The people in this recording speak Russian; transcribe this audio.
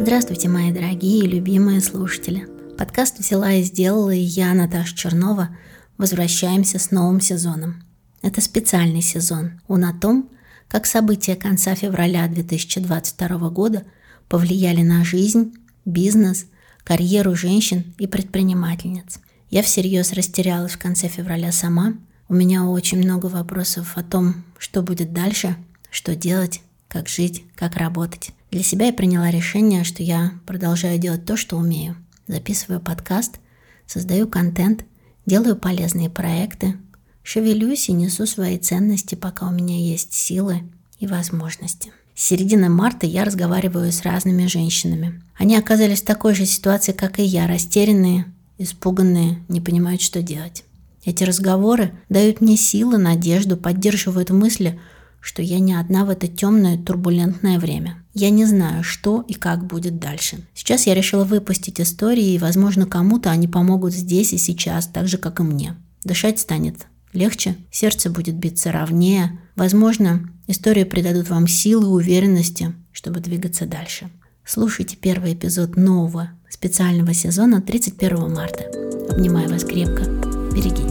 Здравствуйте, мои дорогие и любимые слушатели. Подкаст «Взяла и сделала» и я, Наташа Чернова, возвращаемся с новым сезоном. Это специальный сезон. Он о том, как события конца февраля 2022 года повлияли на жизнь, бизнес, карьеру женщин и предпринимательниц. Я всерьез растерялась в конце февраля сама. У меня очень много вопросов о том, что будет дальше, что делать, как жить, как работать. Для себя я приняла решение, что я продолжаю делать то, что умею. Записываю подкаст, создаю контент, делаю полезные проекты, шевелюсь и несу свои ценности, пока у меня есть силы и возможности. С середины марта я разговариваю с разными женщинами. Они оказались в такой же ситуации, как и я, растерянные, испуганные, не понимают, что делать. Эти разговоры дают мне силы, надежду, поддерживают мысли – что я не одна в это темное турбулентное время. Я не знаю, что и как будет дальше. Сейчас я решила выпустить истории, и, возможно, кому-то они помогут здесь и сейчас, так же, как и мне. Дышать станет легче, сердце будет биться ровнее. Возможно, истории придадут вам силы и уверенности, чтобы двигаться дальше. Слушайте первый эпизод нового специального сезона 31 марта. Обнимаю вас крепко. Берегите.